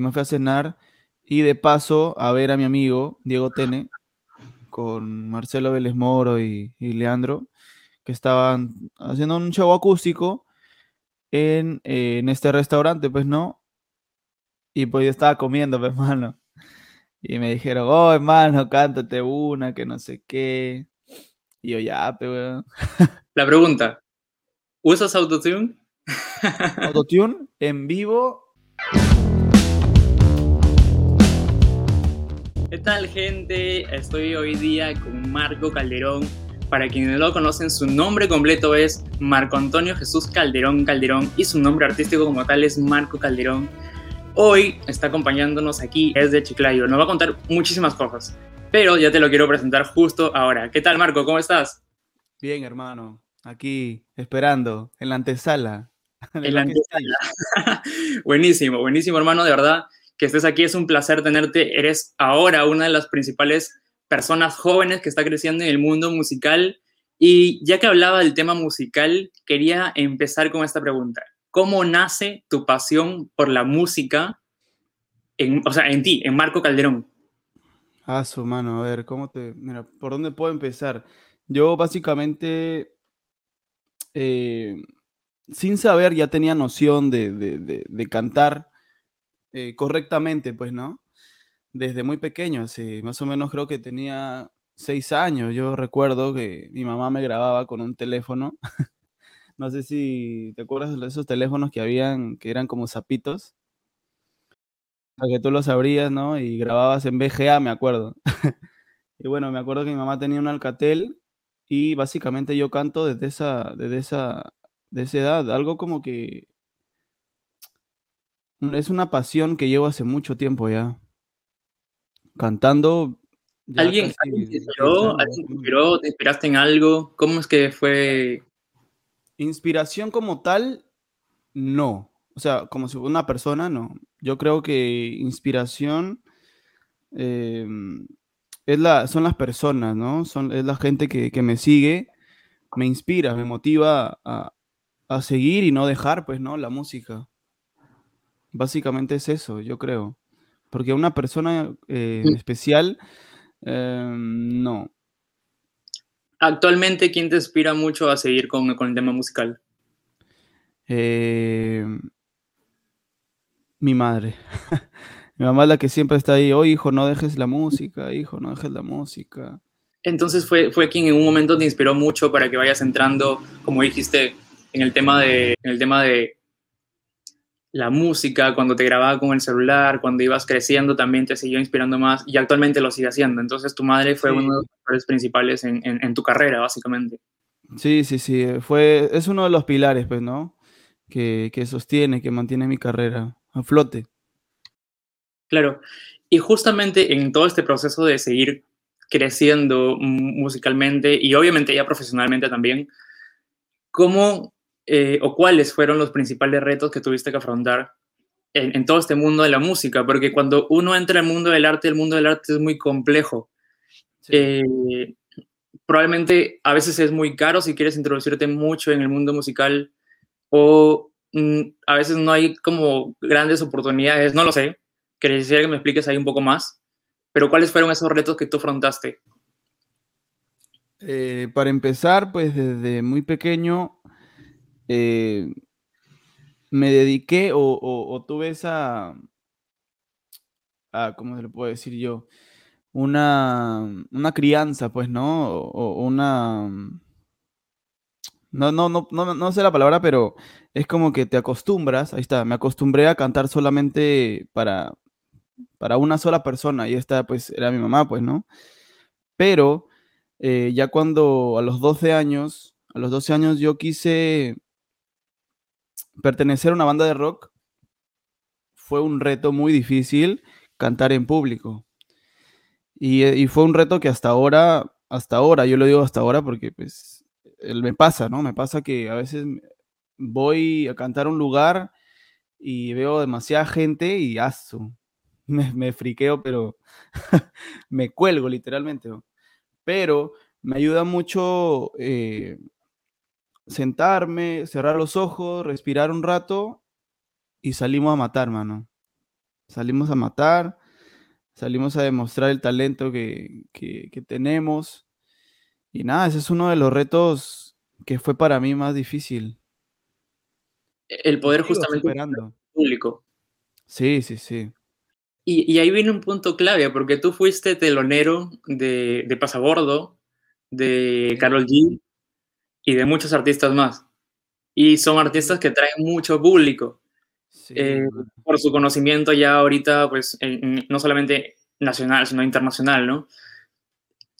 me fui a cenar y de paso a ver a mi amigo Diego Tene con Marcelo Vélez Moro y, y Leandro, que estaban haciendo un show acústico en, eh, en este restaurante, pues, ¿no? Y pues yo estaba comiendo, pues, hermano. Y me dijeron, oh, hermano, cántate una, que no sé qué. Y yo, ya, weón. La pregunta, ¿usas autotune? Autotune en vivo. ¿Qué tal, gente? Estoy hoy día con Marco Calderón. Para quienes no lo conocen, su nombre completo es Marco Antonio Jesús Calderón Calderón y su nombre artístico como tal es Marco Calderón. Hoy está acompañándonos aquí desde Chiclayo. Nos va a contar muchísimas cosas, pero ya te lo quiero presentar justo ahora. ¿Qué tal, Marco? ¿Cómo estás? Bien, hermano. Aquí, esperando, en la antesala. En la antesala. buenísimo, buenísimo, hermano. De verdad que estés aquí. Es un placer tenerte. Eres ahora una de las principales personas jóvenes que está creciendo en el mundo musical. Y ya que hablaba del tema musical, quería empezar con esta pregunta. ¿Cómo nace tu pasión por la música, en, o sea, en ti, en Marco Calderón? Ah, su mano, a ver, ¿cómo te. Mira, ¿por dónde puedo empezar? Yo básicamente, eh, sin saber, ya tenía noción de, de- cantar eh, correctamente, pues, ¿no? Desde muy pequeño, así, más o menos creo que tenía seis años. Yo recuerdo que mi mamá me grababa con un teléfono. No sé si te acuerdas de esos teléfonos que habían, que eran como zapitos, a que tú los abrías, ¿no? Y grababas en VGA, me acuerdo. Y bueno, me acuerdo que mi mamá tenía un Alcatel y básicamente yo canto desde esa, desde esa, de esa edad, algo como que es una pasión que llevo hace mucho tiempo ya, cantando ya ¿Alguien, alguien te 10 inspiró? ¿Alguien te inspiró? ¿Te inspiraste en algo? ¿Cómo es que fue? Inspiración como tal, no. O sea, como si una persona, no. Yo creo que inspiración em, es la, son las personas, ¿no? Son, es la gente que, que me sigue, me inspira, me motiva a, a seguir y no dejar, pues, ¿no? La música. Básicamente es eso, yo creo. Porque una persona eh, en especial, em, no. Actualmente, ¿quién te inspira mucho a seguir con, con el tema musical? Eh, mi madre. Mi mamá es la que siempre está ahí, oh hijo, no dejes la música, hijo, no dejes la música. Entonces fue, fue quien en un momento te inspiró mucho para que vayas entrando, como dijiste, en el tema de, en el tema de la música, cuando te grababa con el celular, cuando ibas creciendo también te siguió inspirando más y actualmente lo sigue haciendo. Entonces tu madre fue Sí. uno de los factores principales en, en- en tu carrera, básicamente. Sí, sí, sí, eh, fue, es uno de los pilares, pues, ¿no? Que, que sostiene, que mantiene mi carrera a flote. Claro. Y justamente en todo este proceso de seguir creciendo musicalmente y obviamente ya profesionalmente también, ¿cómo eh, o cuáles fueron los principales retos que tuviste que afrontar en, en todo este mundo de la música? Porque cuando uno entra al mundo del arte, el mundo del arte es muy complejo. Sí. Eh, probablemente a veces es muy caro si quieres introducirte mucho en el mundo musical o mm, a veces no hay como grandes oportunidades, no lo sé. Quisiera que me expliques ahí un poco más. Pero ¿cuáles fueron esos retos que tú afrontaste? Eh, para empezar, pues desde muy pequeño eh, me dediqué o, tuve esa, ah, ¿cómo se le puedo decir yo? Una, una crianza, pues, ¿no? O, o una... No, no, no, no, no sé la palabra, pero es como que te acostumbras, ahí está, me acostumbré a cantar solamente para, para una sola persona y esta pues era mi mamá, pues, ¿no? Pero eh, ya cuando a los 12 años, a los 12 años yo quise pertenecer a una banda de rock, fue un reto muy difícil cantar en público. Y, eh, y fue un reto que hasta ahora, hasta ahora, yo lo digo hasta ahora porque pues me pasa, ¿no? Me pasa que a veces voy a cantar a un lugar y veo demasiada gente y aso, me, friqueo, pero me cuelgo literalmente. Pero me ayuda mucho eh, sentarme, cerrar los ojos, respirar un rato y salimos a matar, mano. salimos a matar, salimos a demostrar el talento que, que tenemos. Y nada, ese es uno de los retos que fue para mí más difícil. El poder justamente público. Sí, sí, sí. Y, ahí viene un punto clave, porque tú fuiste telonero de, de Pasabordo, de Carol G y de muchos artistas más. Y son artistas que traen mucho público. Eh, por su conocimiento ya ahorita, pues, no solamente nacional, sino internacional, ¿no?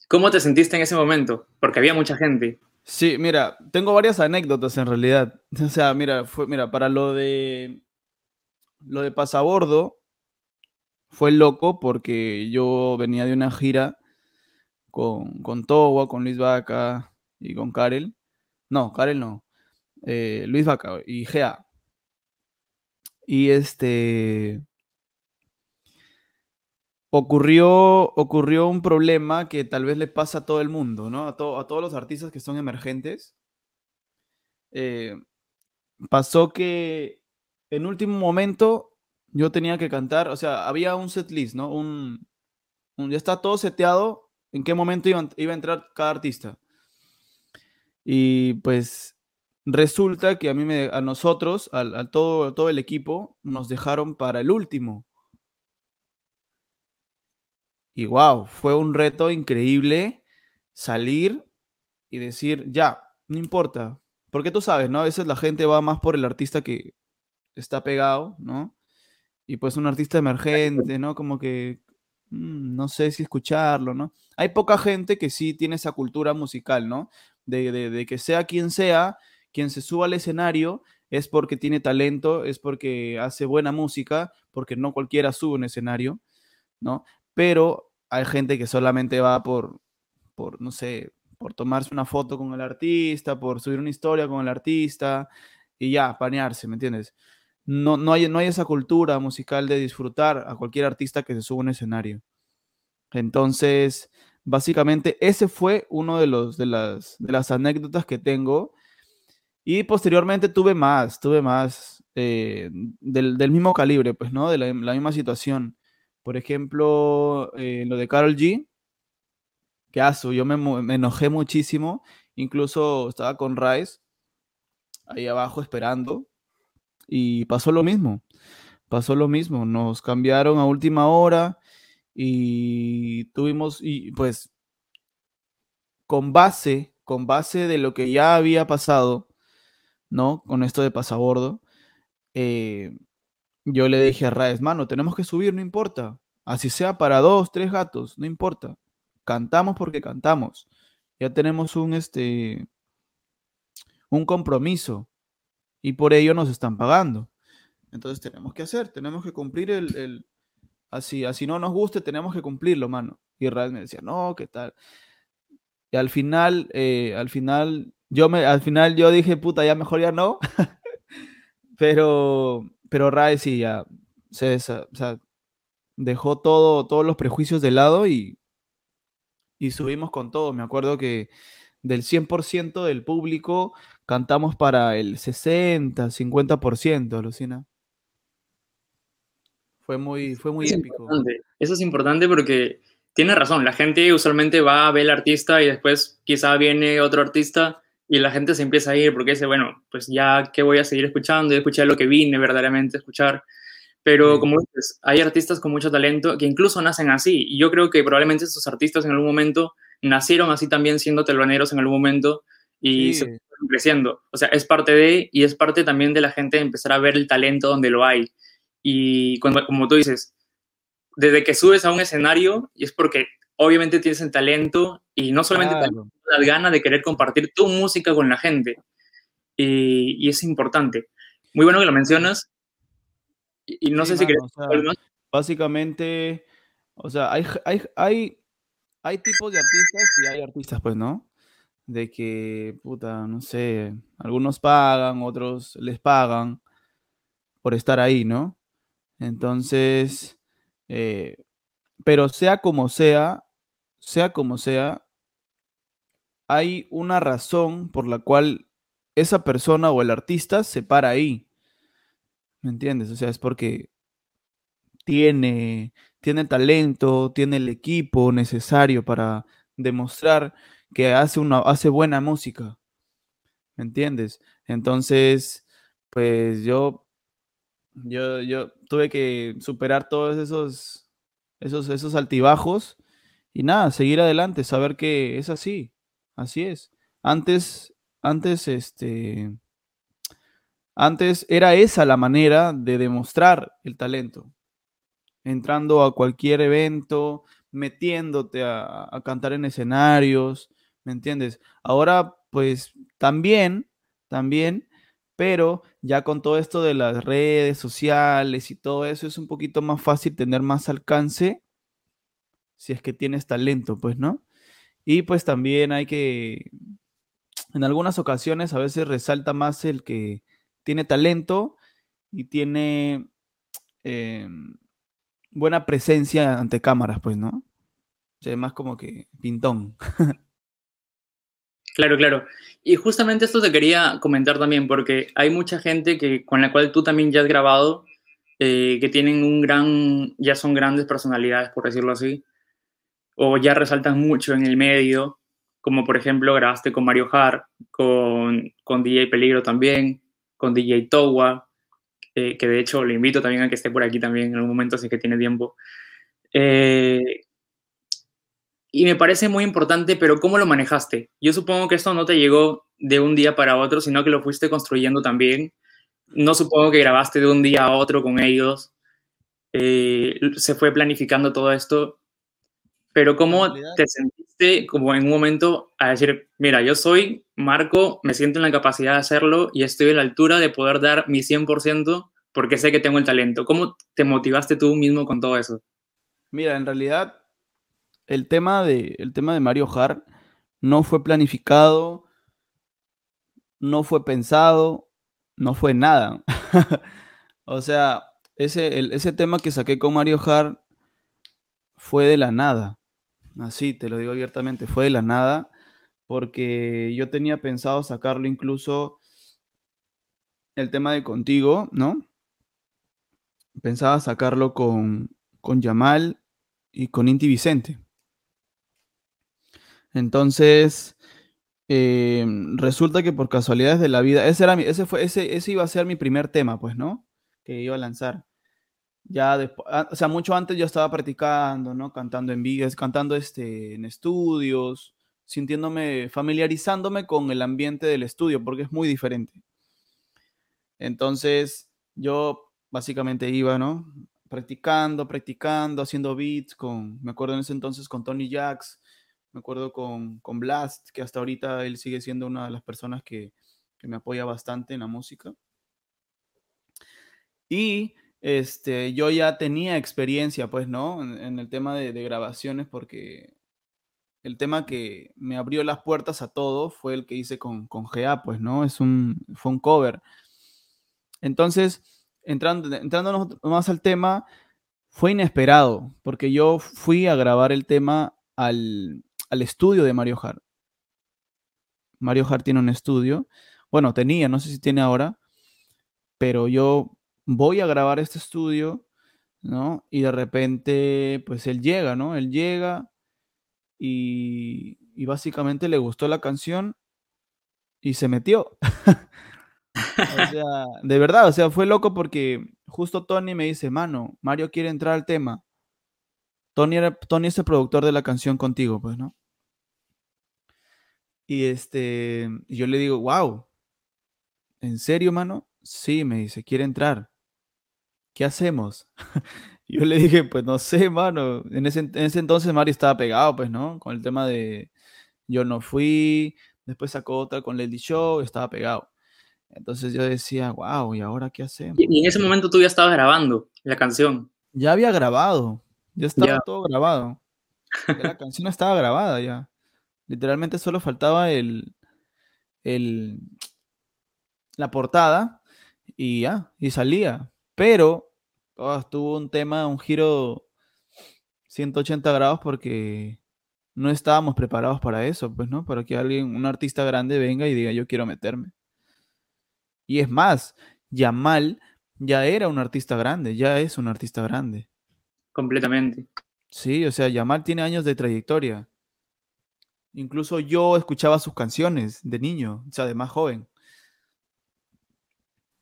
¿Cómo te sentiste en ese momento? Porque había mucha gente. Sí, mira, tengo varias anécdotas en realidad. O sea, mira, fue, mira, para lo de lo de pasabordo fue loco porque yo venía de una gira con, con Towa, con Luis Vaca y con Karel. No, Karel no. Eh, Luis Vaca y Gea. Y este. Ocurrió, ocurrió un problema que tal vez le pasa a todo el mundo, ¿no? A, todos los artistas que son emergentes. Eh, pasó que en último momento yo tenía que cantar, o sea, había un set list, ¿no? Un, ya está todo seteado en qué momento iba a entrar cada artista. Y pues resulta que a mí me, a nosotros, al, todo, todo el equipo, nos dejaron para el último. Y wow, fue un reto increíble salir y decir, ya, no importa. Porque tú sabes, ¿no? A veces la gente va más por el artista que está pegado, ¿no? Y pues un artista emergente, ¿no? Como que mm, no sé si escucharlo, ¿no? Hay poca gente que sí tiene esa cultura musical, ¿no? De, que sea quien sea, quien se suba al escenario es porque tiene talento, es porque hace buena música, porque no cualquiera sube un escenario, ¿no? Pero hay gente que solamente va por, por, no sé, por tomarse una foto con el artista, por subir una historia con el artista y ya, panearse, ¿me entiendes? no, no, hay, no hay esa cultura musical de disfrutar a cualquier artista que se suba a un escenario. Entonces, básicamente, ese fue uno de, los, de, las, de las anécdotas que tengo. Y posteriormente tuve más, tuve más eh, del, mismo calibre, pues, ¿no? De la, misma situación. Por ejemplo, eh, lo de Carol G, que aso, yo me, me, enojé muchísimo. Incluso estaba con Rice ahí abajo esperando y pasó lo mismo, pasó lo mismo, nos cambiaron a última hora y tuvimos, y pues con base, con base de lo que ya había pasado, ¿no? Con esto de pasabordo, eh, yo le dije a Raes, mano, tenemos que subir, no importa. Así sea para dos, tres gatos, no importa. Cantamos porque cantamos. Ya tenemos un, este, un compromiso y por ello nos están pagando. Entonces tenemos que hacer, tenemos que cumplir el, así, así no nos guste, tenemos que cumplirlo, mano. Y Israel me decía, no, ¿qué tal? Y al final, eh, al final, yo me, al final yo dije, puta, ya mejor ya no. pero, pero Rae sí ya se, dejó todo, todos los prejuicios de lado y, y subimos con todo. Me acuerdo que del 100% del público, cantamos para el 60, 50%, Lucina. Fue muy, fue muy épico. Eso es importante porque tiene razón, la gente usualmente va a ver al artista y después quizá viene otro artista y la gente se empieza a ir porque dice, bueno, pues ya que voy a seguir escuchando, y escuchar lo que vine verdaderamente a escuchar. Pero como dices, hay artistas con mucho talento que incluso nacen así. Y yo creo que probablemente estos artistas en algún momento nacieron así también siendo teloneros en algún momento y se fueron creciendo. O sea, es parte de, y es parte también de la gente empezar a ver el talento donde lo hay. Y cuando, como tú dices, desde que subes a un escenario, y es porque obviamente tienes el talento y no solamente las ganas de querer compartir tu música con la gente. Y, y es importante. Muy bueno que lo mencionas. Y, no sé si quieres... básicamente, o sea, hay, hay, hay, hay tipos de artistas y hay artistas, pues, ¿no? de que, puta, no sé, algunos pagan, otros les pagan por estar ahí, ¿no? Entonces, eh, pero sea como sea, sea como sea, hay una razón por la cual esa persona o el artista se para ahí. ¿Me entiendes? O sea, es porque tiene, tiene talento, tiene el equipo necesario para demostrar que hace, una, hace buena música. ¿Me entiendes? Entonces, pues yo, yo, yo tuve que superar todos esos, esos, esos altibajos y nada, seguir adelante, saber que es así, así es. Antes, antes, este, antes era esa la manera de demostrar el talento, entrando a cualquier evento, metiéndote a, a cantar en escenarios, ¿me entiendes? Ahora, pues también, también, pero ya con todo esto de las redes sociales y todo eso es un poquito más fácil tener más alcance si es que tienes talento, pues, ¿no? Y pues también hay que, en algunas ocasiones a veces resalta más el que tiene talento y tiene eh, buena presencia ante cámaras, pues, ¿no? O sea, más como que pintón. Claro, claro. Y justamente esto te quería comentar también, porque hay mucha gente que, con la cual tú también ya has grabado, eh, que tienen un gran, ya son grandes personalidades, por decirlo así, o ya resaltan mucho en el medio, como por ejemplo grabaste con Mario Hart, con, con DJ Peligro también, con DJ Towa, eh, que de hecho le invito también a que esté por aquí también en algún momento es que tiene tiempo. Eh, y me parece muy importante, pero ¿cómo lo manejaste? Yo supongo que esto no te llegó de un día para otro, sino que lo fuiste construyendo también. No supongo que grabaste de un día a otro con ellos. Eh, se fue planificando todo esto pero ¿cómo te sentiste como en un momento a decir, mira, yo soy Marco, me siento en la capacidad de hacerlo y estoy a la altura de poder dar mi 100% porque sé que tengo el talento? ¿Cómo te motivaste tú mismo con todo eso? Mira, en realidad el tema de, el tema de Mario Hart no fue planificado, no fue pensado, no fue nada. o sea, ese, ese tema que saqué con Mario Hart fue de la nada. Así, te lo digo abiertamente, fue de la nada, porque yo tenía pensado sacarlo incluso el tema de contigo, ¿no? Pensaba sacarlo con, con Yamal y con Inti Vicente. Entonces, eh, resulta que por casualidades de la vida, ese, era ese, fue, ese, ese iba a ser mi primer tema, pues, ¿no? Que iba a lanzar ya después, o sea, mucho antes yo estaba practicando, ¿no? Cantando en vigas, cantando este, en estudios, sintiéndome, familiarizándome con el ambiente del estudio, porque es muy diferente. Entonces, yo básicamente iba, ¿no? Practicando, practicando, haciendo beats con, me acuerdo en ese entonces con Tony Jacks, me acuerdo con, con Blast, que hasta ahorita él sigue siendo una de las personas que, que me apoya bastante en la música. Y este, yo ya tenía experiencia, pues, ¿no? En, el tema de, grabaciones, porque el tema que me abrió las puertas a todo fue el que hice con, con GA, pues, ¿no? Es un, fue un cover. Entonces, entrando, entrándonos más al tema, fue inesperado, porque yo fui a grabar el tema al, al estudio de Mario Hart. Mario Hart tiene un estudio, bueno, tenía, no sé si tiene ahora, pero yo voy a grabar este estudio, ¿no? Y de repente, pues él llega, ¿no? Él llega y, básicamente le gustó la canción y se metió. o sea, de verdad, o sea, fue loco porque justo Tony me dice, mano, Mario quiere entrar al tema. Tony, era, Tony es el productor de la canción contigo, pues, ¿no? Y este, yo le digo, wow, ¿en serio, mano? Sí, me dice, quiere entrar. ¿qué hacemos? Yo le dije, pues no sé, mano. En ese, entonces Mario estaba pegado, pues, ¿no? Con el tema de Yo no fui, después sacó otra con Lady Show, estaba pegado. Entonces yo decía, wow, ¿y ahora qué hacemos? Y en ese momento tú ya estabas grabando la canción. Ya había grabado, ya estaba todo grabado. la canción estaba grabada ya. Literalmente solo faltaba el, el, la portada y ya, y salía. Pero oh, tuvo un tema, un giro 180 grados porque no estábamos preparados para eso, pues, ¿no? Para que alguien, un artista grande venga y diga, yo quiero meterme. Y es más, Yamal ya era un artista grande, ya es un artista grande. completamente. Sí, o sea, Yamal tiene años de trayectoria. Incluso yo escuchaba sus canciones de niño, o sea, de más joven.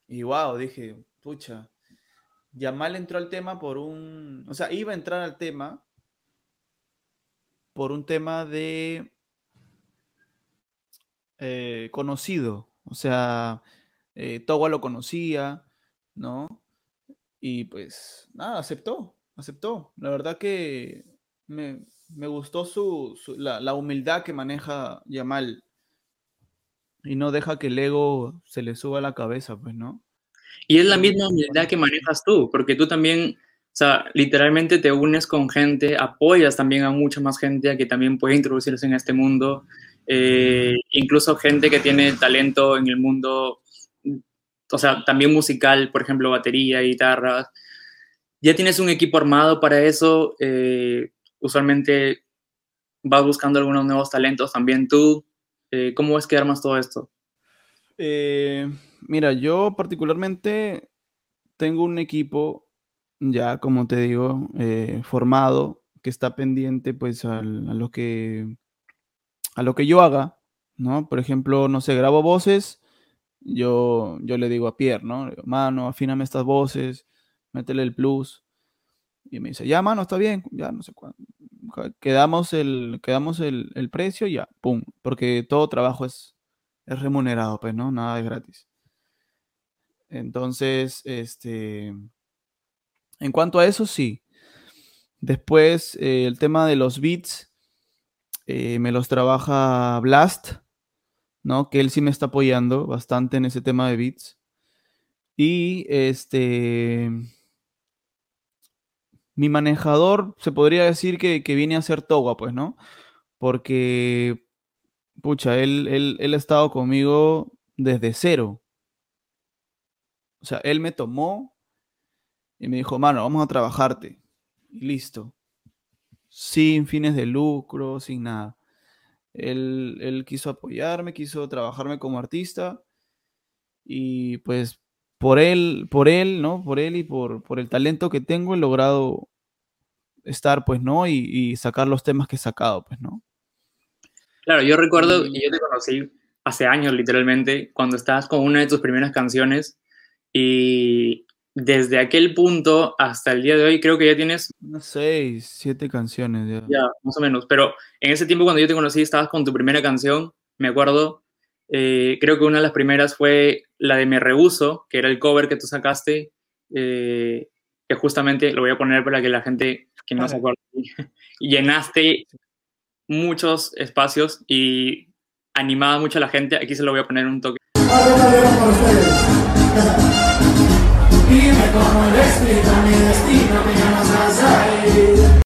Y wow, dije, pucha, Yamal entró al tema por un, o sea, iba a entrar al tema por un tema de eh, conocido, o sea, eh, lo conocía, ¿no? Y pues nada, aceptó, aceptó. La verdad que me, gustó su, la, humildad que maneja Yamal y no deja que el ego se le suba a la cabeza, pues, ¿no? Y es la misma humildad que manejas tú, porque tú también, o sea, literalmente te unes con gente, apoyas también a mucha más gente a que también puede introducirse en este mundo, eh, incluso gente que tiene talento en el mundo, o sea, también musical, por ejemplo, batería, guitarras. Ya tienes un equipo armado para eso, eh, usualmente vas buscando algunos nuevos talentos también tú. Eh, ¿Cómo es que armas todo esto? mira, yo particularmente tengo un equipo ya, como te digo, formado, que está pendiente pues a lo que a lo que yo haga, ¿no? Por ejemplo, no sé, grabo voces, yo, yo le digo a Pierre, ¿no? mano, afíname estas voces, métele el plus. Y me dice, ya, mano, está bien, ya no sé cuándo. Quedamos el, quedamos el, el precio y ya, pum. Porque todo trabajo es, es remunerado, pues, ¿no? Nada es gratis. Entonces, este. En cuanto a eso, sí. Después, eh, el tema de los beats, eh, me los trabaja Blast, ¿no? Que él sí me está apoyando bastante en ese tema de beats. Y este. Mi manejador se podría decir que, viene a ser Toga, pues, ¿no? Porque, pucha, él, él, ha estado conmigo desde cero. O sea, él me tomó y me dijo, mano, vamos a trabajarte. Y listo sin fines de lucro, sin nada. Él, quiso apoyarme, quiso trabajarme como artista y pues por él, por él, ¿no? Por él y por, por el talento que tengo he logrado estar, pues, ¿no? Y, sacar los temas que he sacado, pues, ¿no? Claro, yo recuerdo que yo te conocí hace años, literalmente, cuando estabas con una de tus primeras canciones y desde aquel punto hasta el día de hoy, creo que ya tienes... Unas seis, siete canciones. Ya. ya. más o menos. Pero en ese tiempo cuando yo te conocí, estabas con tu primera canción, me acuerdo. Eh, creo que una de las primeras fue la de Me Rehuso, que era el cover que tú sacaste, eh, que justamente lo voy a poner para que la gente que no se acuerde, llenaste muchos espacios y animaba mucho a la gente. Aquí se lo voy a poner un toque.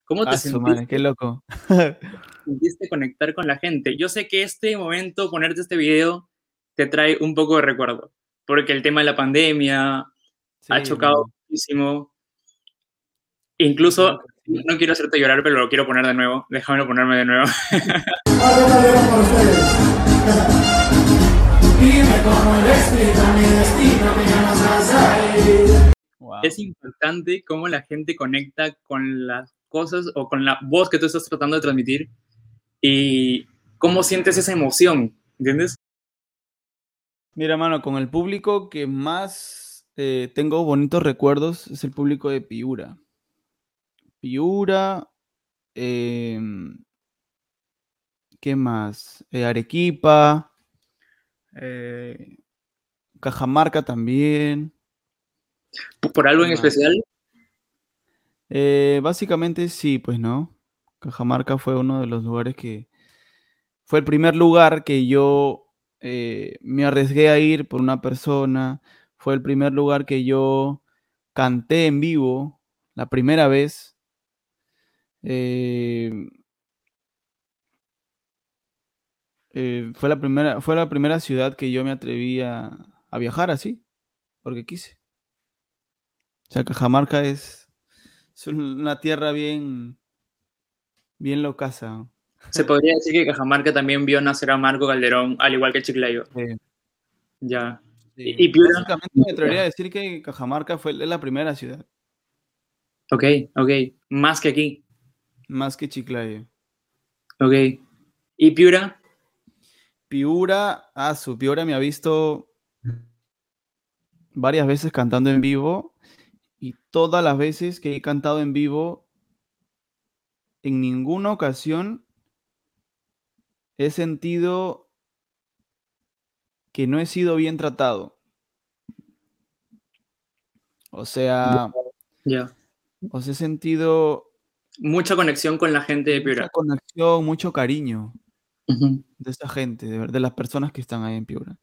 ¿Cómo te sentiste? qué loco. sentiste conectar con la gente? Yo sé que este momento, ponerte este video, te trae un poco de recuerdo, porque el tema de la pandemia ha chocado muchísimo. Incluso, no quiero hacerte llorar, pero lo quiero poner de nuevo. Déjame ponerme de nuevo. Es importante cómo la gente conecta con las cosas o con la voz que tú estás tratando de transmitir y cómo sientes esa emoción, ¿entiendes? Mira, mano, con el público que más eh, tengo bonitos recuerdos es el público de Piura. Piura, em, ¿qué más? Eh, Arequipa, eh, Cajamarca también. ¿Por algo en especial? Eh, básicamente sí, pues no. Cajamarca fue uno de los lugares que... Fue el primer lugar que yo me arriesgué a ir por una persona. Fue el primer lugar que yo canté en vivo la primera vez. Fue, la primera, fue la primera ciudad que yo me atreví a, a viajar así, porque quise. O sea, Cajamarca es, es una tierra bien, bien locasa. Se podría decir que Cajamarca también vio nacer a Marco Calderón, al igual que Chiclayo. Sí. Ya. Y, básicamente me atrevería a decir que Cajamarca fue la primera ciudad. Ok, ok. Más que aquí. Más que Chiclayo. Ok. ¿Y Piura? Piura, ah, su Piura me ha visto varias veces cantando en vivo y todas las veces que he cantado en vivo, en ninguna ocasión he sentido que no he sido bien tratado. O sea, Ya. os he sentido Mucha conexión con la gente de Piura. mucha conexión, mucho cariño de esa gente, de, las personas que están ahí en Piura.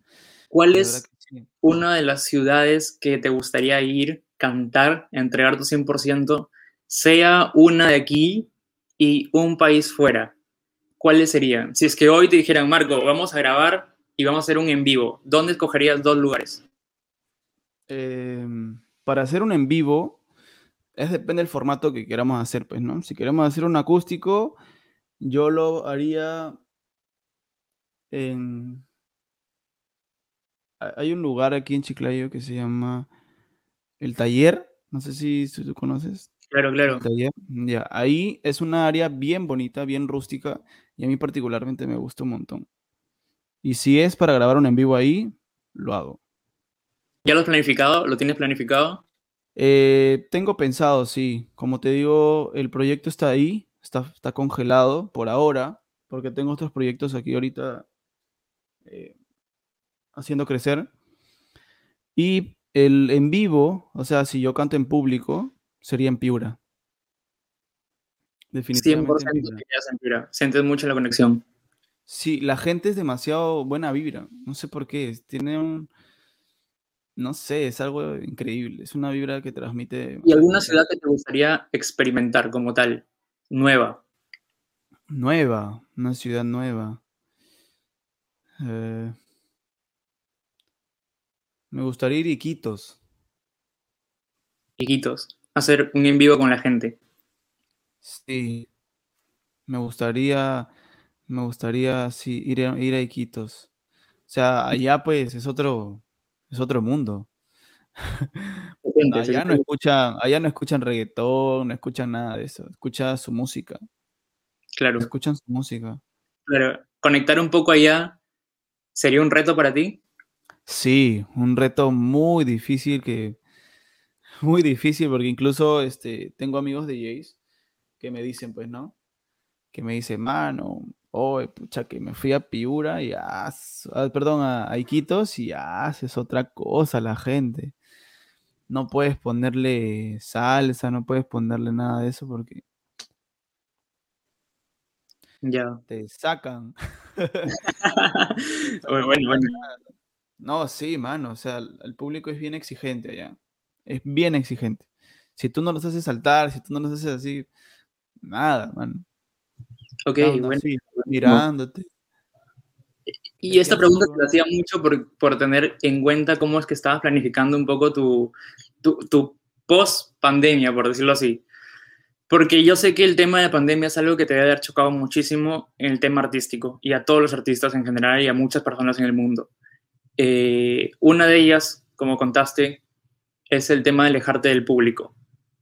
¿Cuál De es sí. una de las ciudades que te gustaría ir, cantar, entregar tu 100%, sea una de aquí y un país fuera? ¿Cuáles serían? Si es que hoy te dijeran, Marco, vamos a grabar y vamos a hacer un en vivo, ¿dónde escogerías dos lugares? Em, para hacer un en vivo, es depende del formato que queramos hacer, pues, ¿no? Si queremos hacer un acústico, yo lo haría en... ha- Hay un lugar aquí en Chiclayo que se llama El Taller, no sé si, si tú conoces. Claro, claro. El Taller, ya, ahí es una área bien bonita, bien rústica, y a mí particularmente me gusta un montón. Y si es para grabar un en vivo ahí, lo hago. ¿Ya lo has planificado? ¿Lo tienes planificado? Eh, tengo pensado, sí. Como te digo, el proyecto está ahí, está, está congelado por ahora, porque tengo otros proyectos aquí ahorita eh, haciendo crecer. Y el en vivo, o sea, si yo canto en público, sería en Piura. 100% Definitivamente en Piura. en Piura. Sientes mucho la conexión. Sí, la gente es demasiado buena vibra. No sé por qué. Tiene un. No sé, es algo increíble. Es una vibra que transmite. ¿Y alguna ciudad que te gustaría experimentar como tal? Nueva. Nueva, una ciudad nueva. Eh, me gustaría ir a Iquitos. Iquitos. Hacer un en vivo con la gente. Sí, me gustaría, me gustaría, sí, ir a, ir a Iquitos. O sea, allá pues es otro, es otro mundo. Allá no escuchan, allá no escuchan reggaetón, no escuchan nada de eso. Escuchan su música, Claro, escuchan su música. claro. Conectar un poco allá sería un reto para ti. Sí, un reto muy difícil que, muy difícil porque incluso este, tengo amigos de DJs que me dicen, pues, ¿no? Que me dicen, mano, oh, pucha, que me fui a Piura y ah, ah, perdón, a, a Iquitos y ah, haces otra cosa la gente. No puedes ponerle salsa, no puedes ponerle nada de eso porque Ya. te sacan. bueno, bueno, bueno. No, sí, mano, o sea, el, público es bien exigente allá. Es bien exigente. Si tú no los haces saltar, si tú no los haces así, nada, man. Ok, bueno. Mirándote. Y esta pregunta te la hacía mucho por, por tener en cuenta cómo es que estabas planificando un poco tu, tu, tu post-pandemia, por decirlo así. Porque yo sé que el tema de la pandemia es algo que te debe haber chocado muchísimo en el tema artístico y a todos los artistas en general y a muchas personas en el mundo. Eh, una de ellas, como contaste, es el tema de alejarte del público.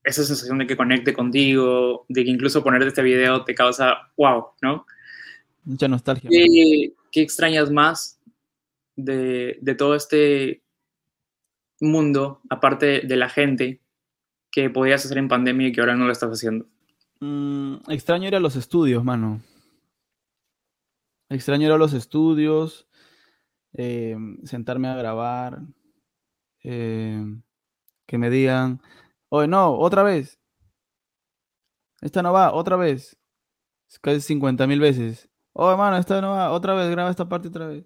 Esa sensación de que conecte contigo, de que incluso ponerte este video te causa wow, ¿no? Mucha nostalgia. ¿Qué, qué extrañas más de, de todo este mundo, aparte de la gente, que podías hacer en pandemia y que ahora no lo estás haciendo? Mm, extraño ir a los estudios, mano. Extraño ir a los estudios, eh, sentarme a grabar, eh, que me digan, oye, no, otra vez. Esta no va, otra vez. Casi 50 mil veces. Oh, hermano, esta no va, otra vez, graba esta parte otra vez.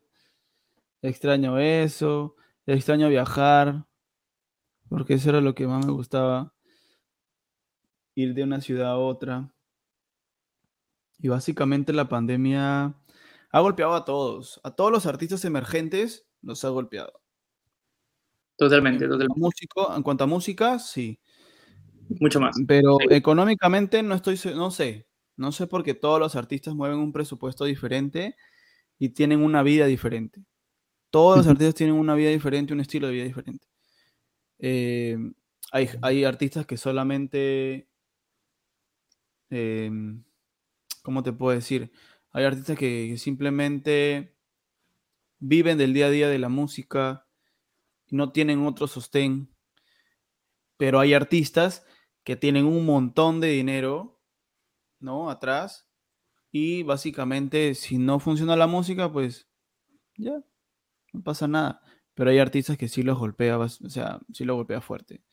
Extraño eso, extraño viajar, porque eso era lo que más me gustaba, ir de una ciudad a otra. Y básicamente la pandemia ha golpeado a todos, a todos los artistas emergentes los ha golpeado. Totalmente, En totalmente. músico, en cuanto a música, sí. Mucho más. Pero Sí. económicamente no estoy, no sé. No sé porque todos los artistas mueven un presupuesto diferente y tienen una vida diferente. Todos los artistas tienen una vida diferente, un estilo de vida diferente. Eh, hay, hay artistas que solamente em, ¿cómo te puedo decir? Hay artistas que, simplemente viven del día a día de la música, y no tienen otro sostén, pero hay artistas que tienen un montón de dinero, ¿no? Atrás, y básicamente si no funciona la música, pues ya, no pasa nada. Pero hay artistas que sí los golpea, o sea, sí los golpea fuerte.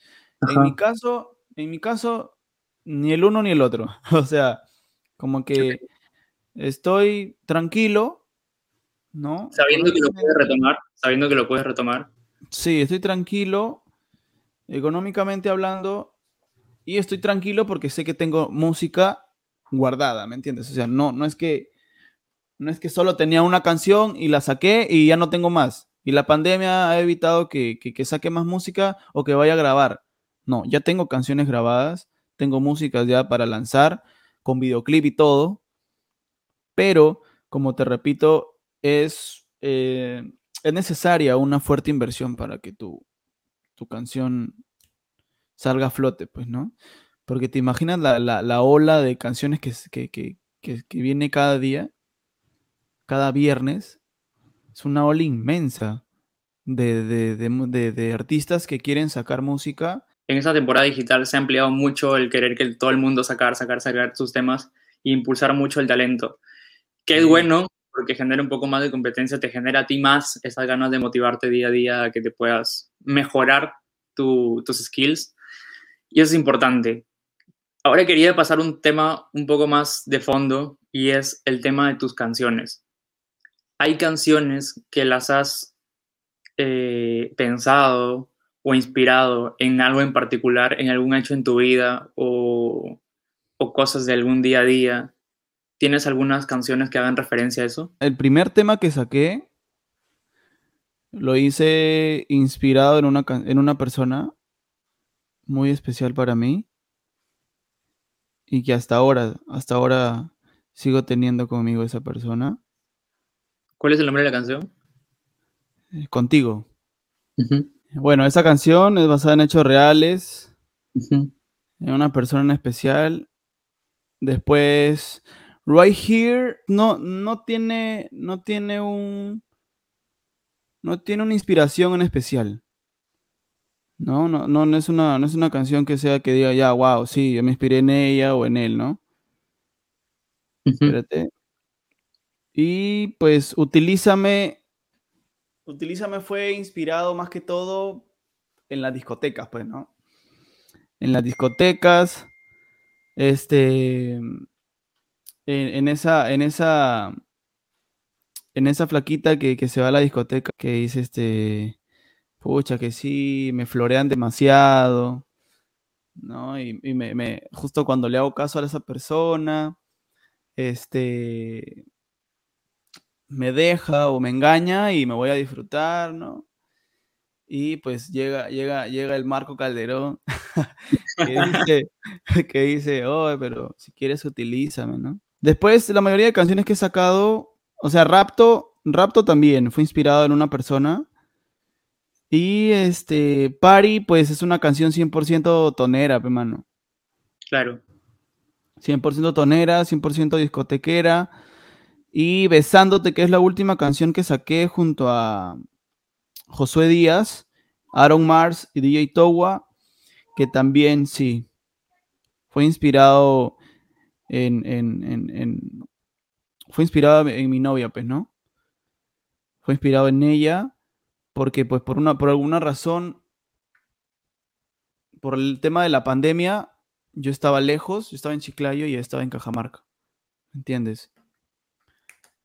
En mi caso, en mi caso, ni el uno ni el otro. O sea, como que estoy tranquilo, ¿no? Sabiendo que lo puedes retomar, sabiendo que lo puedes retomar. Sí, estoy tranquilo, económicamente hablando, y estoy tranquilo porque sé que tengo música guardada, ¿me entiendes? O sea, no, no es que no es que solo tenía una canción y la saqué y ya no tengo más. Y la pandemia ha evitado que, que, saque más música o que vaya a grabar. No, ya tengo canciones grabadas, tengo músicas ya para lanzar, con videoclip y todo. Pero, como te repito, es, eh, es necesaria una fuerte inversión para que tu, tu canción salga a flote, pues, ¿no? Porque te imaginas la, ola de canciones que, que, viene cada día, cada viernes. Es una ola inmensa de, de, artistas que quieren sacar música. En esta temporada digital se ha ampliado mucho el querer que todo el mundo sacar, sacar, sacar sus temas e impulsar mucho el talento. Que es bueno porque genera un poco más de competencia, te genera a ti más esas ganas de motivarte día a día que te puedas mejorar tus skills. Y eso es importante. Ahora quería pasar un tema un poco más de fondo y es el tema de tus canciones. Hay canciones que las has eh, pensado o inspirado en algo en particular, en algún hecho en tu vida o, o cosas de algún día a día. ¿Tienes algunas canciones que hagan referencia a eso? El primer tema que saqué lo hice inspirado en una, en una persona muy especial para mí y que hasta ahora, hasta ahora sigo teniendo conmigo esa persona. ¿Cuál es el nombre de la canción? Eh, contigo. Bueno, esa canción es basada en hechos reales, en una persona en especial. Después, Right Here no, no tiene, no tiene un, no tiene una inspiración en especial. No, no, no, es una, no es una canción que sea que diga, ya, wow, sí, yo me inspiré en ella o en él, ¿no? Espérate. Y pues, utilízame. Utilízame fue inspirado más que todo en las discotecas, pues, ¿no? En las discotecas. Este. En, esa. En esa. En esa flaquita que, que se va a la discoteca. Que dice este pucha, que sí, me florean demasiado, ¿no? Y, me, justo cuando le hago caso a esa persona, este, me deja o me engaña y me voy a disfrutar, ¿no? Y pues llega, llega, llega el Marco Calderón que dice, que dice, oh, pero si quieres utilízame, ¿no? Después, la mayoría de canciones que he sacado, o sea, Rapto, Rapto también fue inspirado en una persona y este, Party, pues es una canción 100% tonera, hermano. Claro. 100% tonera, 100% discotequera. Y Besándote, que es la última canción que saqué junto a Josué Díaz, Aaron Mars y DJ Towa, que también sí, fue inspirado en, en, en fue inspirado en mi novia, pues, ¿no? Fue inspirado en ella porque pues por, una, por alguna razón, por el tema de la pandemia, yo estaba lejos, yo estaba en Chiclayo y estaba en Cajamarca, ¿entiendes?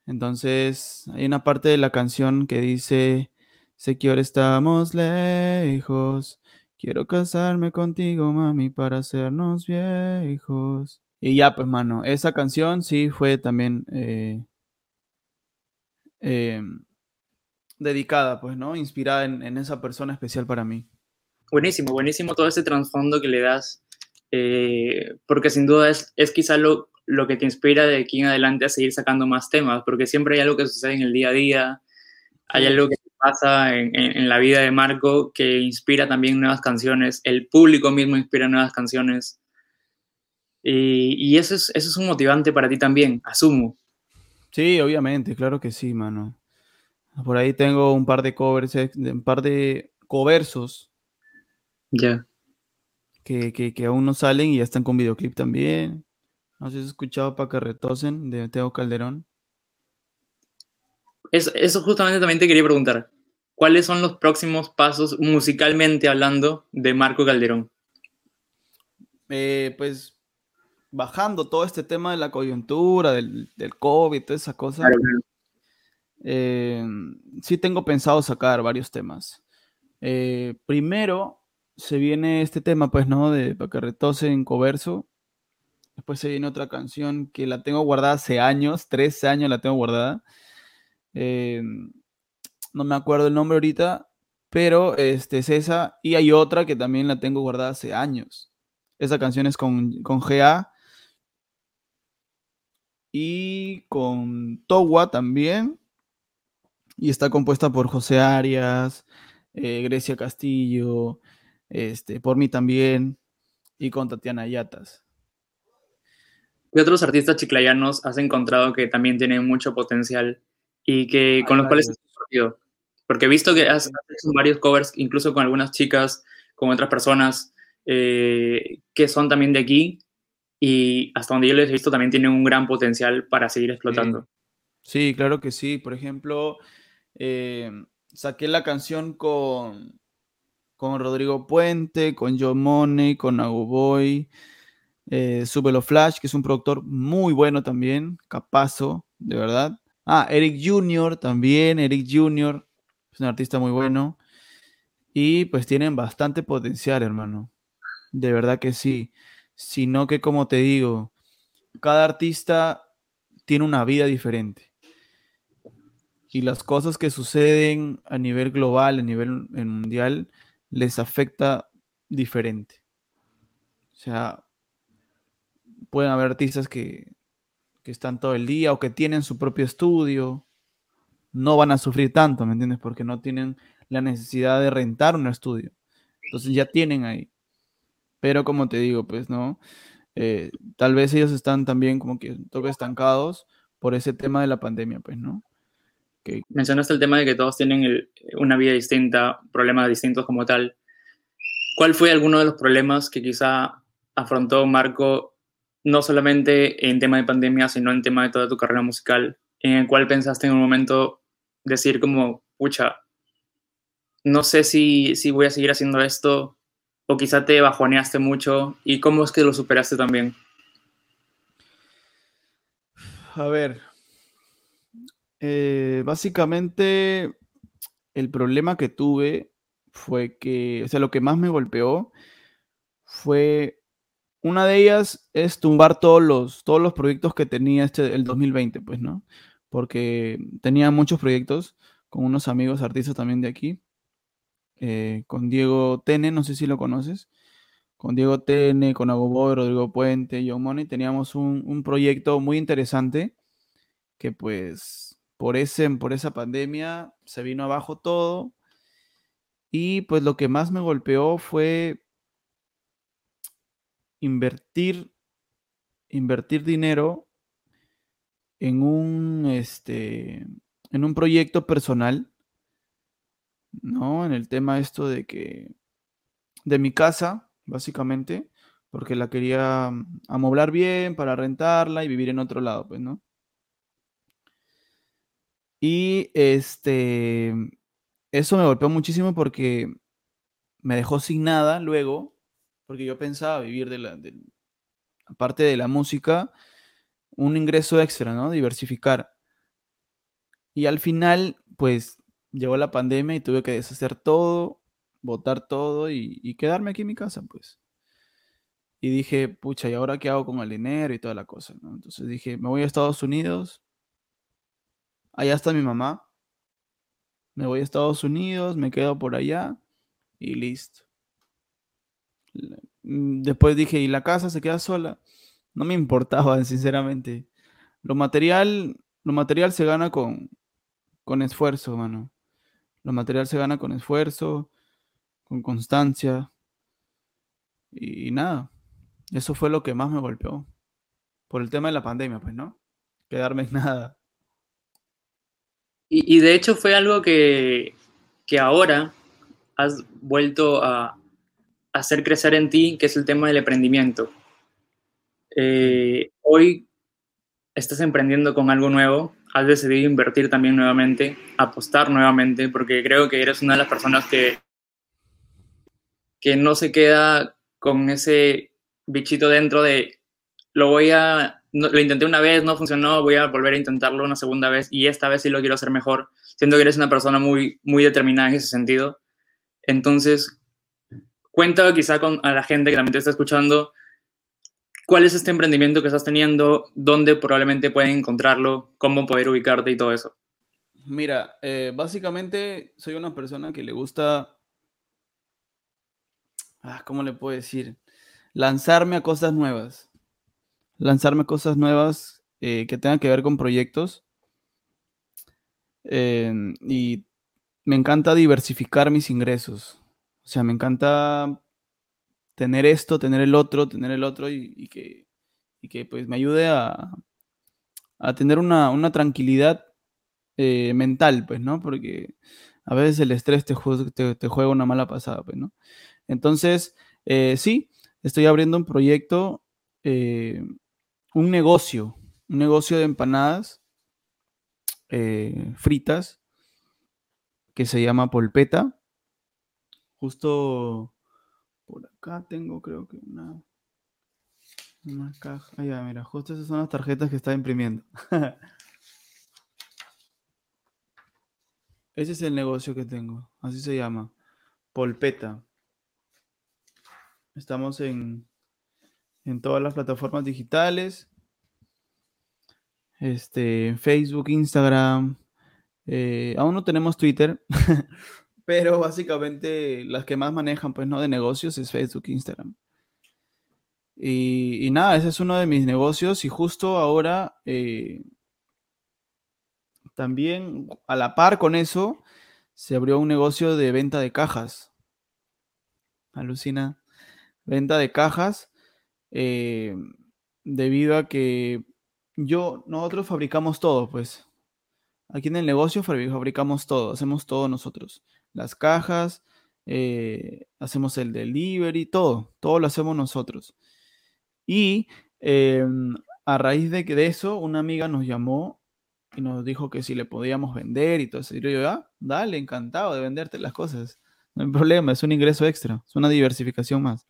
Entonces, hay una parte de la canción que dice, sé que ahora estamos lejos, quiero casarme contigo, mami, para hacernos viejos. Y ya, pues, mano, esa canción sí fue también... Eh, em, dedicada, pues, ¿no? Inspirada en, esa persona especial para mí. Buenísimo, buenísimo todo ese trasfondo que le das, eh, porque sin duda es, es quizá lo, lo que te inspira de aquí en adelante a seguir sacando más temas, porque siempre hay algo que sucede en el día a día, hay algo que pasa en, en, la vida de Marco que inspira también nuevas canciones, el público mismo inspira nuevas canciones. Y, y eso, es, eso es un motivante para ti también, asumo. Sí, obviamente, claro que sí, mano. Por ahí tengo un par de covers, un par de coversos. Ya. Que, que, que, aún no salen y ya están con videoclip también. No sé si has escuchado para que retosen de Teo Calderón. Eso, eso justamente también te quería preguntar. ¿Cuáles son los próximos pasos musicalmente hablando de Marco Calderón? Eh, pues bajando todo este tema de la coyuntura, del, del COVID, toda esa cosa. Claro, claro. Eh, sí tengo pensado sacar varios temas. Eh, primero se viene este tema, pues, ¿no? De para que retose en coverso. Después se viene otra canción que la tengo guardada hace años, tres años la tengo guardada. Eh, no me acuerdo el nombre ahorita, pero este, es esa. Y hay otra que también la tengo guardada hace años. Esa canción es con, con GA y con Towa también. Y está compuesta por José Arias, eh, Grecia Castillo, este, por mí también, y con Tatiana Yatas. ¿Qué otros artistas chiclayanos has encontrado que también tienen mucho potencial y que con los cuales has compartido? Porque he visto que has, hecho varios covers, incluso con algunas chicas, con otras personas eh, que son también de aquí y hasta donde yo les he visto también tienen un gran potencial para seguir explotando. Sí, sí claro que sí. Por ejemplo, eh, saqué la canción con, con Rodrigo Puente, con Joe Money, con Aguboy, eh, Subelo Flash, que es un productor muy bueno también, capazo, de verdad. Ah, Eric Jr. también, Eric Jr. es un artista muy bueno. Y pues tienen bastante potencial, hermano. De verdad que sí. Sino que, como te digo, cada artista tiene una vida diferente y las cosas que suceden a nivel global, a nivel mundial, les afecta diferente. O sea, pueden haber artistas que, que, están todo el día o que tienen su propio estudio, no van a sufrir tanto, ¿me entiendes? Porque no tienen la necesidad de rentar un estudio. Entonces ya tienen ahí. Pero como te digo, pues, ¿no? Eh, tal vez ellos están también como que un toque estancados por ese tema de la pandemia, pues, ¿no? Mencionaste el tema de que todos tienen una vida distinta, problemas distintos como tal. ¿Cuál fue alguno de los problemas que quizá afrontó Marco, no solamente en tema de pandemia, sino en tema de toda tu carrera musical, en el cual pensaste en un momento decir como, pucha, no sé si, si voy a seguir haciendo esto, o quizá te bajoneaste mucho, y cómo es que lo superaste también? A ver, eh, básicamente, el problema que tuve fue que, o sea, lo que más me golpeó fue, una de ellas es tumbar todos los, todos los proyectos que tenía este, el 2020, pues, ¿no? Porque tenía muchos proyectos con unos amigos artistas también de aquí, eh, con Diego Tene, no sé si lo conoces, con Diego Tene, con Agoboy, Rodrigo Puente, John Money, teníamos un, un proyecto muy interesante que pues por, ese, por esa pandemia se vino abajo todo. Y pues lo que más me golpeó fue invertir, invertir dinero en un, este, en un proyecto personal, ¿no? En el tema esto de que, de mi casa, básicamente, porque la quería amoblar bien para rentarla y vivir en otro lado, pues, ¿no? Y este, eso me golpeó muchísimo porque me dejó sin nada luego, porque yo pensaba vivir de la, aparte de la música, un ingreso extra, ¿no? Diversificar. Y al final, pues, llegó la pandemia y tuve que deshacer todo, botar todo y, quedarme aquí en mi casa, pues. Y dije, pucha, ¿y ahora qué hago con el dinero y toda la cosa. Entonces dije, me voy a Estados Unidos, allá está mi mamá. Me voy a Estados Unidos, me quedo por allá y listo. Mm, después dije, ¿y la casa se queda sola? No me importaba, sinceramente. Lo material, lo material se gana con, con esfuerzo, mano. Lo material se gana con esfuerzo, con constancia. Y, nada. Eso fue lo que más me golpeó. Por el tema de la pandemia, pues, ¿no? Quedarme en nada. Y, de hecho fue algo que, que ahora has vuelto a, hacer crecer en ti, que es el tema del emprendimiento. Eh, hoy estás emprendiendo con algo nuevo, has decidido invertir también nuevamente, apostar nuevamente, porque creo que eres una de las personas que, que no se queda con ese bichito dentro de lo voy a, lo intenté una vez, no funcionó, voy a volver a intentarlo una segunda vez y esta vez sí lo quiero hacer mejor. Siento que eres una persona muy, muy determinada en ese sentido. Entonces, cuenta quizá con a la gente que también te está escuchando, cuál es este emprendimiento que estás teniendo, dónde probablemente pueden encontrarlo, cómo poder ubicarte y todo eso. Mira, eh, básicamente soy una persona que le gusta, ah, ¿cómo le puedo decir? Lanzarme a cosas nuevas. Lanzarme cosas nuevas eh, que tengan que ver con proyectos. Eh, y me encanta diversificar mis ingresos. O sea, me encanta tener esto, tener el otro, tener el otro y, que, que pues me ayude a, a tener una, tranquilidad eh, mental, pues, ¿no? Porque a veces el estrés te, te, juega una mala pasada, pues, ¿no? Entonces, eh, sí, estoy abriendo un proyecto, eh, un negocio, un negocio de empanadas fritas que se llama Polpeta. Justo por acá tengo, creo que una, una caja. Ah, ya, mira, justo esas son las tarjetas que está imprimiendo. Ese es el negocio que tengo, así se llama. Polpeta. Estamos en, en todas las plataformas digitales. Este, Facebook, Instagram. Eh, aún no tenemos Twitter, Pero básicamente las que más manejan, pues, ¿no? De negocios es Facebook, Instagram. Y, nada, ese es uno de mis negocios y justo ahora eh, también a la par con eso se abrió un negocio de venta de cajas. Alucina. Venta de cajas eh, debido a que yo, nosotros fabricamos todo, pues. Aquí en el negocio fabricamos todo, hacemos todo nosotros las cajas, eh, hacemos el delivery, todo, todo lo hacemos nosotros. Y em, a raíz de, de eso, una amiga nos llamó y nos dijo que si le podíamos vender y todo eso. Y yo, ah, dale, encantado de venderte las cosas. No hay problema, es un ingreso extra, es una diversificación más.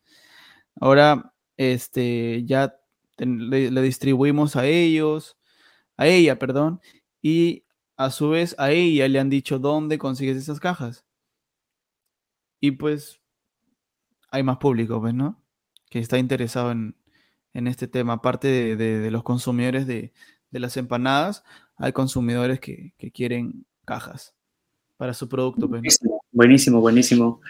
Ahora, este, ya le, distribuimos a ellos, a ella, perdón, y a su vez a ella le han dicho dónde consigues esas cajas. Y pues hay más público, pues, ¿no? Que está interesado en, este tema. Aparte de, los consumidores de, las empanadas, hay consumidores que, quieren cajas para su producto. Pues, buenísimo, buenísimo.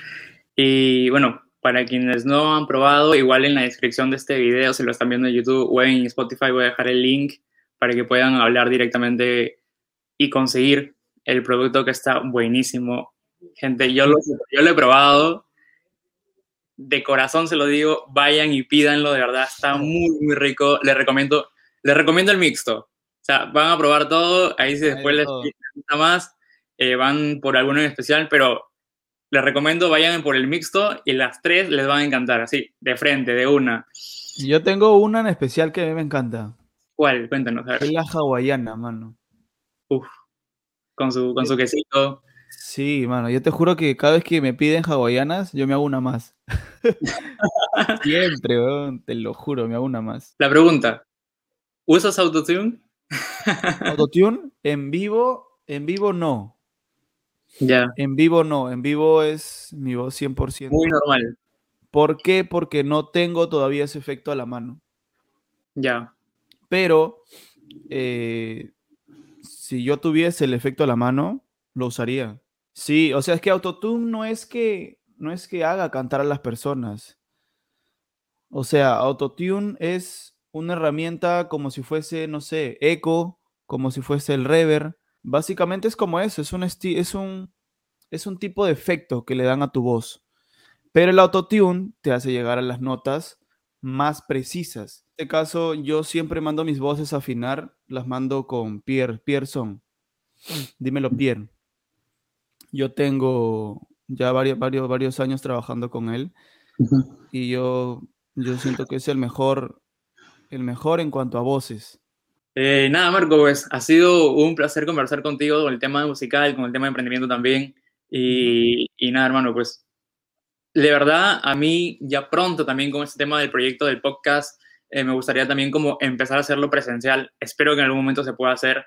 Y bueno, para quienes no han probado, igual en la descripción de este video, si lo están viendo en YouTube o en Spotify, voy a dejar el link para que puedan hablar directamente y conseguir el producto que está buenísimo. Gente, yo lo, yo lo he probado. De corazón se lo digo, vayan y pídanlo, de verdad, está muy, muy rico. Les recomiendo, les recomiendo el mixto. O sea, van a probar todo, ahí si después les gusta más, eh, van por alguno en especial, pero les recomiendo vayan por el mixto y las tres les van a encantar, así, de frente, de una. Yo tengo una en especial que a mí me encanta. ¿Cuál? Cuéntanos. Es la hawaiana, mano. Uf, con su, con su quesito. Sí, mano, yo te juro que cada vez que me piden hawaianas, yo me hago una más. Siempre, te lo juro, me hago una más. La pregunta, ¿usas autotune? autotune en vivo, en vivo no. Ya. En vivo no, en vivo es mi voz 100%. Muy normal. ¿Por qué? Porque no tengo todavía ese efecto a la mano. Ya. Pero eh, si yo tuviese el efecto a la mano, lo usaría. Sí, o sea, es que Autotune no es que, no es que haga cantar a las personas. O sea, Autotune es una herramienta como si fuese, no sé, eco, como si fuese el reverb. Básicamente es como eso, es un, es un, es un tipo de efecto que le dan a tu voz. Pero el Autotune te hace llegar a las notas más precisas. En este caso, yo siempre mando mis voces a afinar, las mando con Pierre, Pierson. Dímelo, Pierre. Yo tengo ya varios, varios, varios años trabajando con él y yo, yo siento que es el mejor, el mejor en cuanto a voces. Eh, nada, Marco, pues ha sido un placer conversar contigo con el tema musical, con el tema de emprendimiento también. Y, y nada, hermano, pues de verdad, a mí ya pronto también con este tema del proyecto del podcast, eh, me gustaría también como empezar a hacerlo presencial. Espero que en algún momento se pueda hacer.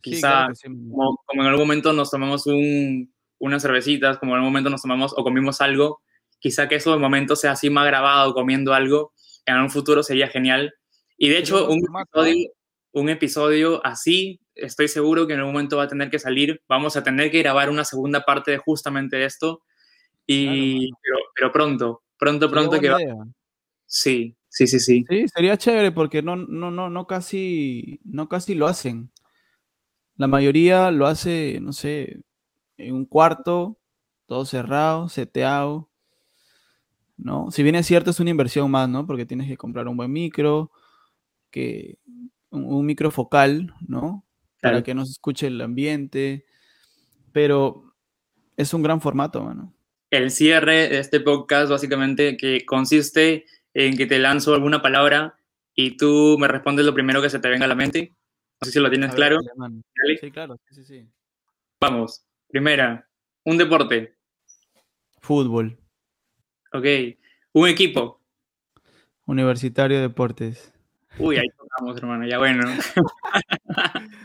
Quizá como, como, en algún momento nos tomamos un, unas cervecitas, como en algún momento nos tomamos o comimos algo, quizá que eso de momento sea así más grabado comiendo algo, en un futuro sería genial. Y de hecho, un episodio, un episodio así, estoy seguro que en algún momento va a tener que salir. Vamos a tener que grabar una segunda parte de justamente esto. Y, pero, pero, pronto, pronto, pronto que va. Sí, sí, sí, sí. Sí, sería chévere porque no, no, no, no casi, no casi lo hacen. La mayoría lo hace, no sé, en un cuarto, todo cerrado, seteado. ¿No? Si bien es cierto, es una inversión más, ¿no? Porque tienes que comprar un buen micro, que un, micro focal, ¿no? Para que no se escuche el ambiente. Pero es un gran formato, mano. El cierre de este podcast básicamente que consiste en que te lanzo alguna palabra y tú me respondes lo primero que se te venga a la mente. No sé si lo tienes claro. sí, claro, sí, sí. Vamos. Primera, un deporte. Fútbol. Ok. Un equipo. Universitario de Deportes. Uy, ahí tocamos, hermano, ya bueno.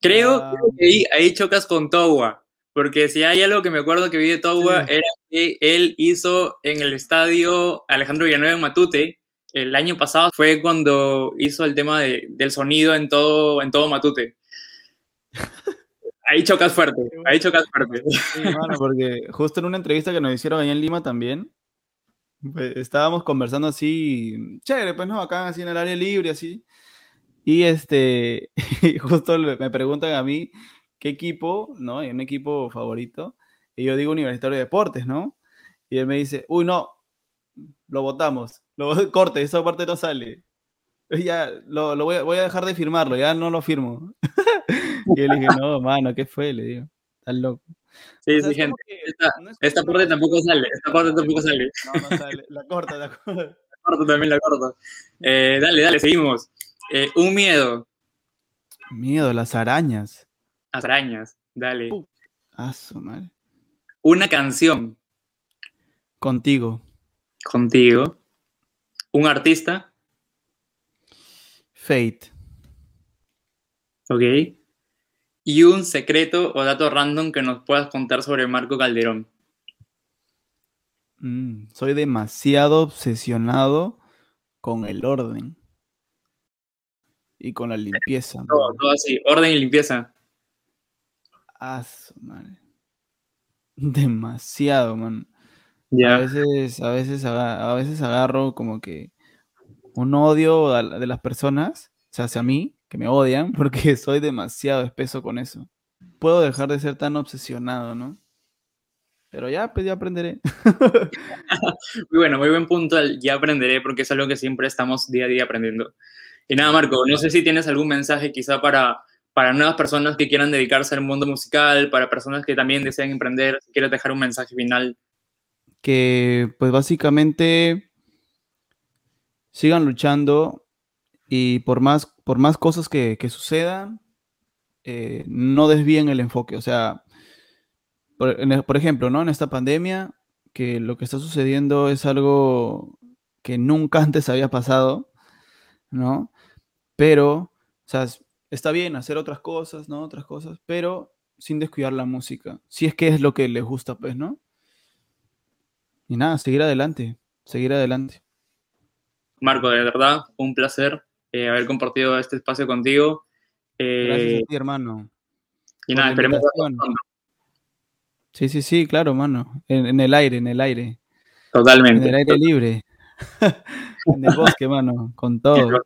Creo que ahí, chocas con Towa, porque si hay algo que me acuerdo que vi de Towa era que él hizo en el estadio Alejandro Villanueva en Matute, el año pasado fue cuando hizo el tema del sonido en todo, en todo Matute. Ahí chocas fuerte, ahí chocas fuerte. Sí, porque justo en una entrevista que nos hicieron allá en Lima también, pues, estábamos conversando así, chévere, pues no, acá así en el área libre, así. Y este, justo me preguntan a mí qué equipo, ¿no? Y un equipo favorito. Y yo digo Universitario de Deportes, ¿no? Y él me dice, uy, no, lo votamos, lo corte, esa parte no sale. Ya, lo, lo voy, a, voy, a, dejar de firmarlo, ya no lo firmo. y yo le dije, no, mano, ¿qué fue? Le digo, estás loco. Sí, sí, gente. esta, parte tampoco sale. Esta parte tampoco sale. No, no sale. La corta, la corta. La corta también, la corta. Eh, dale, dale, seguimos. Eh, un miedo. Miedo, las arañas. Las arañas, dale. Uh, madre. Una canción. Contigo. Contigo. Un artista. Fate. Ok y un secreto o dato random que nos puedas contar sobre Marco Calderón. Mm, soy demasiado obsesionado con el orden y con la limpieza. Todo, todo así, orden y limpieza. Ah, madre. Demasiado, man. A veces, a veces, a veces agarro como que un odio de las personas, o sea, hacia mí, que me odian porque soy demasiado espeso con eso. Puedo dejar de ser tan obsesionado, ¿no? Pero ya, pues ya aprenderé. muy bueno, muy buen punto. Ya aprenderé porque es algo que siempre estamos día a día aprendiendo. Y nada, Marco, no sé si tienes algún mensaje quizá para, para nuevas personas que quieran dedicarse al mundo musical, para personas que también desean emprender, si quieres dejar un mensaje final. Que pues básicamente sigan luchando y por más, por más cosas que, sucedan, eh, no desvíen el enfoque. O sea, por, ejemplo, ¿no? En esta pandemia, que lo que está sucediendo es algo que nunca antes había pasado, ¿no? Pero, o sea, está bien hacer otras cosas, ¿no? Otras cosas, pero sin descuidar la música. Si es que es lo que les gusta, pues, ¿no? Y nada, seguir adelante, seguir adelante. Marco, de verdad, un placer eh, haber compartido este espacio contigo. Gracias a eh, ti, hermano. Y nada, esperemos. Sí, sí, sí, claro, hermano. En, el aire, en el aire. Totalmente. En el aire libre. en el bosque, hermano, con todo.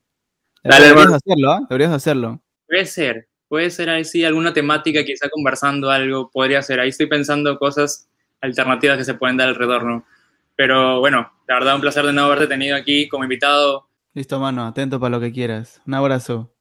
Deberías hacerlo, ¿ah? Deberías hacerlo. Puede ser, puede ser ahí sí alguna temática, quizá conversando algo, podría ser. Ahí estoy pensando cosas alternativas que se pueden dar alrededor, ¿no? Pero bueno, la verdad un placer de nuevo haberte tenido aquí como invitado. Listo, mano, atento para lo que quieras. Un abrazo.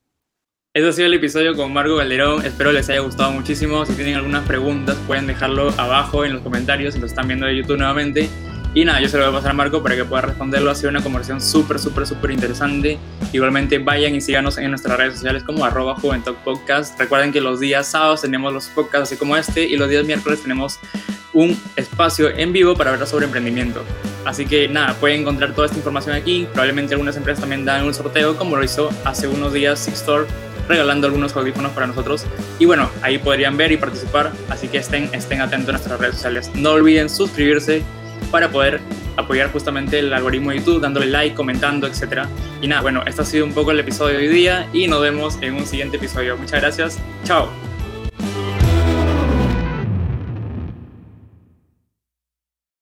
Eso ha sido el episodio con Marco Calderón. Espero les haya gustado muchísimo. Si tienen algunas preguntas, pueden dejarlo abajo en los comentarios si lo están viendo de YouTube nuevamente. Y nada, yo se lo voy a pasar a Marco para que pueda responderlo. Ha sido una conversación súper, súper, súper interesante. Igualmente vayan y síganos en nuestras redes sociales como arroba Juventud Podcast. Recuerden que los días sábados tenemos los podcasts así como este y los días miércoles tenemos un espacio en vivo para hablar sobre emprendimiento. Así que nada, pueden encontrar toda esta información aquí. Probablemente algunas empresas también dan un sorteo como lo hizo hace unos días Six Store regalando algunos audífonos para nosotros. Y bueno, ahí podrían ver y participar, así que estén, estén atentos a nuestras redes sociales. No olviden suscribirse para poder apoyar justamente el algoritmo de YouTube, dándole like, comentando, etc. Y nada, bueno, esto ha sido un poco el episodio de hoy día y nos vemos en un siguiente episodio. Muchas gracias. Chao.